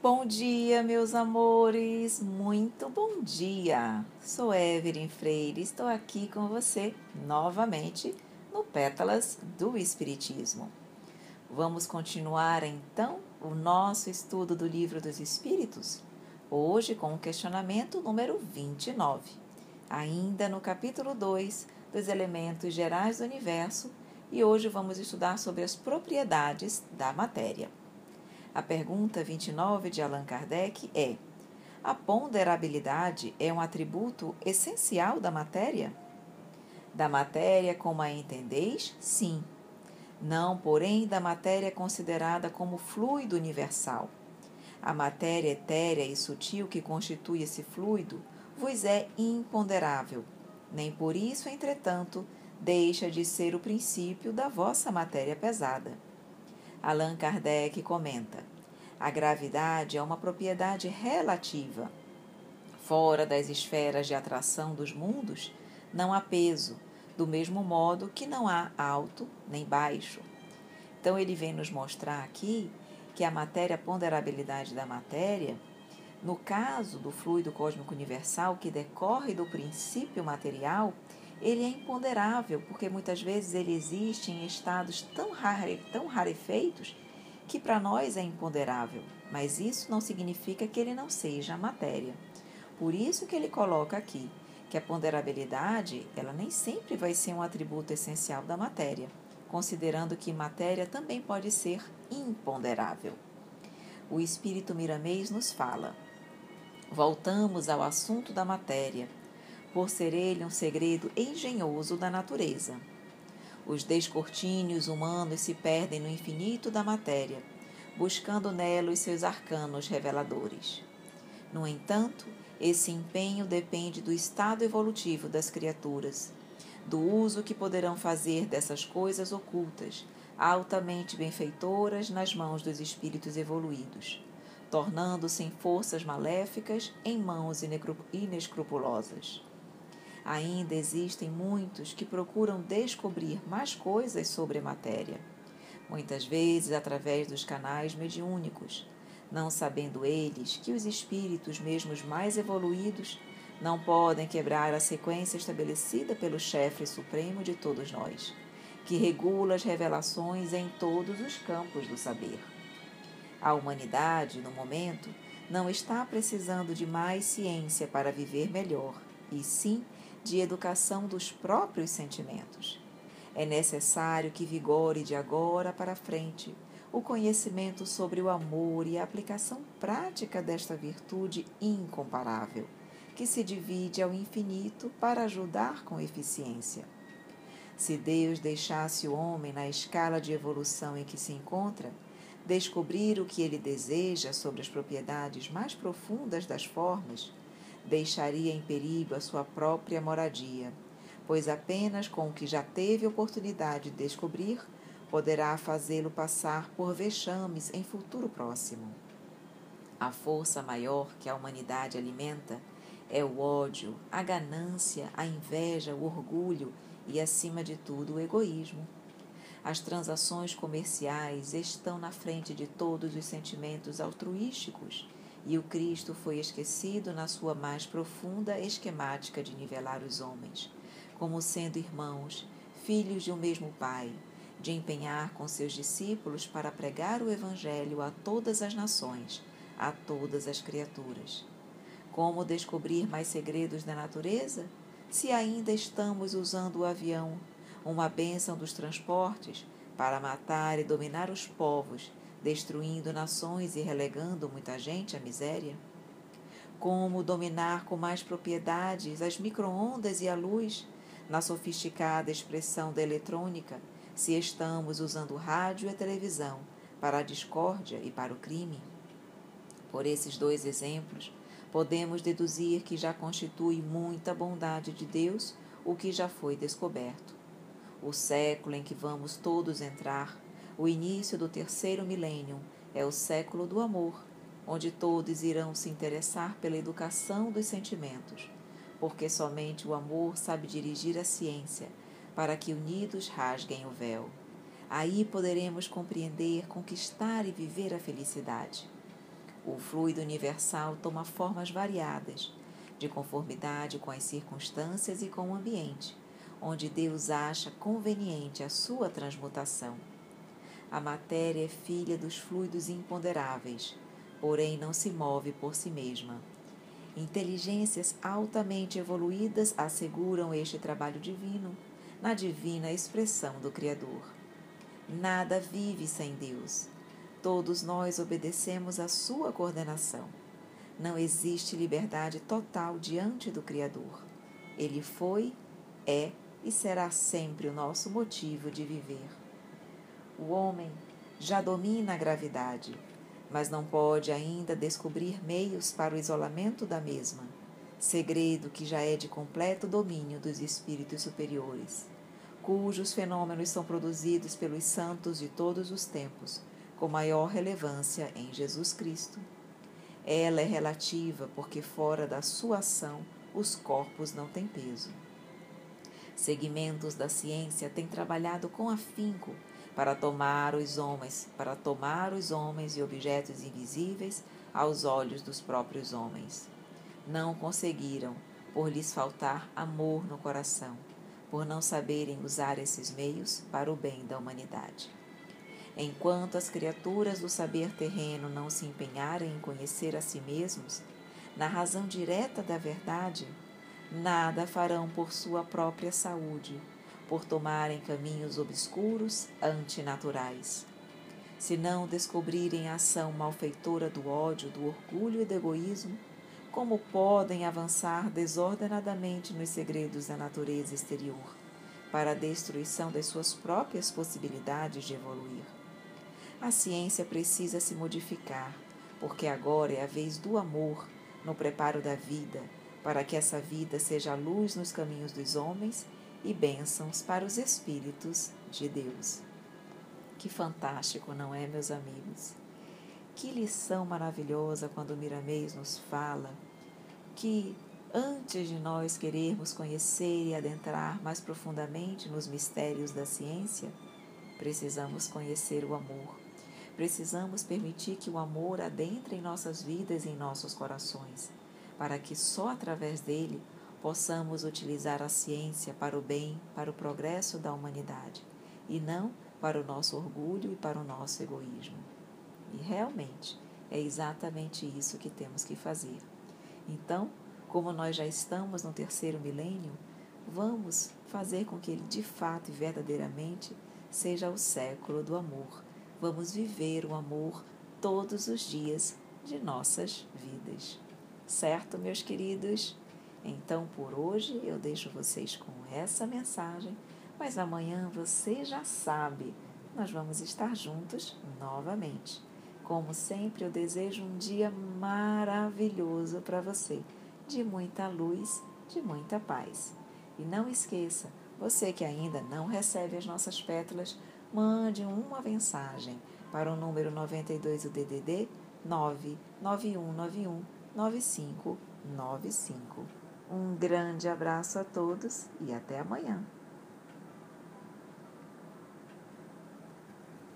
Bom dia, meus amores, muito bom dia. Sou Evelyn Freire, estou aqui com você novamente no Pétalas do Espiritismo. Vamos continuar então o nosso estudo do Livro dos Espíritos, hoje com o questionamento número 29, ainda no capítulo 2 dos elementos gerais do universo, e hoje vamos estudar sobre as propriedades da matéria. A pergunta 29 de Allan Kardec é: a ponderabilidade é um atributo essencial da matéria? Da matéria como a entendeis? Sim. Não, porém, da matéria considerada como fluido universal. A matéria etérea e sutil que constitui esse fluido vos é imponderável. Nem por isso, entretanto, deixa de ser o princípio da vossa matéria pesada. Allan Kardec comenta: a gravidade é uma propriedade relativa. Fora das esferas de atração dos mundos, não há peso, do mesmo modo que não há alto nem baixo. Então, ele vem nos mostrar aqui que a matéria, a ponderabilidade da matéria, no caso do fluido cósmico universal, que decorre do princípio material, ele é imponderável, porque muitas vezes ele existe em estados tão, rare, tão rarefeitos que para nós é imponderável, mas isso não significa que ele não seja a matéria. Por isso que ele coloca aqui que a ponderabilidade, ela nem sempre vai ser um atributo essencial da matéria, considerando que matéria também pode ser imponderável. O espírito Miramês nos fala: Voltamos ao assunto da matéria por ser ele um segredo engenhoso da natureza. Os descortínios humanos se perdem no infinito da matéria, buscando nela os seus arcanos reveladores. No entanto, esse empenho depende do estado evolutivo das criaturas, do uso que poderão fazer dessas coisas ocultas, altamente benfeitoras nas mãos dos espíritos evoluídos, tornando-se em forças maléficas em mãos inescrupulosas. Ainda existem muitos que procuram descobrir mais coisas sobre a matéria, muitas vezes através dos canais mediúnicos, não sabendo eles que os espíritos, mesmo os mais evoluídos, não podem quebrar a sequência estabelecida pelo chefe supremo de todos nós, que regula as revelações em todos os campos do saber. A humanidade, no momento, não está precisando de mais ciência para viver melhor, e sim de educação dos próprios sentimentos. É necessário que vigore de agora para frente o conhecimento sobre o amor e a aplicação prática desta virtude incomparável, que se divide ao infinito para ajudar com eficiência. Se Deus deixasse o homem na escala de evolução em que se encontra, descobrir o que ele deseja sobre as propriedades mais profundas das formas, deixaria em perigo a sua própria moradia, pois apenas com o que já teve oportunidade de descobrir poderá fazê-lo passar por vexames em futuro próximo. A força maior que a humanidade alimenta é o ódio, a ganância, a inveja, o orgulho e, acima de tudo, o egoísmo. As transações comerciais estão na frente de todos os sentimentos altruísticos e o Cristo foi esquecido na sua mais profunda esquemática de nivelar os homens, como sendo irmãos, filhos de um mesmo Pai, de empenhar com seus discípulos para pregar o Evangelho a todas as nações, a todas as criaturas. Como descobrir mais segredos da natureza? Se ainda estamos usando o avião, uma bênção dos transportes, para matar e dominar os povos destruindo nações e relegando muita gente à miséria? Como dominar com mais propriedades as microondas e a luz na sofisticada expressão da eletrônica, se estamos usando rádio e televisão para a discórdia e para o crime? Por esses dois exemplos, podemos deduzir que já constitui muita bondade de Deus o que já foi descoberto. O século em que vamos todos entrar o início do terceiro milênio é o século do amor, onde todos irão se interessar pela educação dos sentimentos, porque somente o amor sabe dirigir a ciência para que unidos rasguem o véu. Aí poderemos compreender, conquistar e viver a felicidade. O fluido universal toma formas variadas, de conformidade com as circunstâncias e com o ambiente, onde Deus acha conveniente a sua transmutação. A matéria é filha dos fluidos imponderáveis, porém não se move por si mesma. Inteligências altamente evoluídas asseguram este trabalho divino na divina expressão do Criador. Nada vive sem Deus. Todos nós obedecemos à sua coordenação. Não existe liberdade total diante do Criador. Ele foi, é e será sempre o nosso motivo de viver. O homem já domina a gravidade, mas não pode ainda descobrir meios para o isolamento da mesma, segredo que já é de completo domínio dos espíritos superiores, cujos fenômenos são produzidos pelos santos de todos os tempos, com maior relevância em Jesus Cristo. Ela é relativa porque fora da sua ação os corpos não têm peso. Segmentos da ciência têm trabalhado com afinco para tomar os homens, para tomar os homens e objetos invisíveis aos olhos dos próprios homens. Não conseguiram, por lhes faltar amor no coração, por não saberem usar esses meios para o bem da humanidade. Enquanto as criaturas do saber terreno não se empenharem em conhecer a si mesmos, na razão direta da verdade, nada farão por sua própria saúde por tomarem caminhos obscuros, antinaturais. Se não descobrirem a ação malfeitora do ódio, do orgulho e do egoísmo, como podem avançar desordenadamente nos segredos da natureza exterior, para a destruição das suas próprias possibilidades de evoluir? A ciência precisa se modificar, porque agora é a vez do amor no preparo da vida, para que essa vida seja a luz nos caminhos dos homens e bênçãos para os Espíritos de Deus. Que fantástico, não é, meus amigos? Que lição maravilhosa quando Miramês nos fala que antes de nós querermos conhecer e adentrar mais profundamente nos mistérios da ciência, precisamos conhecer o amor. Precisamos permitir que o amor adentre em nossas vidas e em nossos corações, para que só através dele possamos utilizar a ciência para o bem, para o progresso da humanidade, e não para o nosso orgulho e para o nosso egoísmo. E realmente é exatamente isso que temos que fazer. Então, como nós já estamos no terceiro milênio, vamos fazer com que ele de fato e verdadeiramente seja o século do amor. Vamos viver o amor todos os dias de nossas vidas. Certo, meus queridos? Então, por hoje, eu deixo vocês com essa mensagem, mas amanhã você já sabe, nós vamos estar juntos novamente. Como sempre, eu desejo um dia maravilhoso para você, de muita luz, de muita paz. E não esqueça, você que ainda não recebe as nossas pétalas, mande uma mensagem para o número 92 do DDD 99191 9595. Um grande abraço a todos e até amanhã.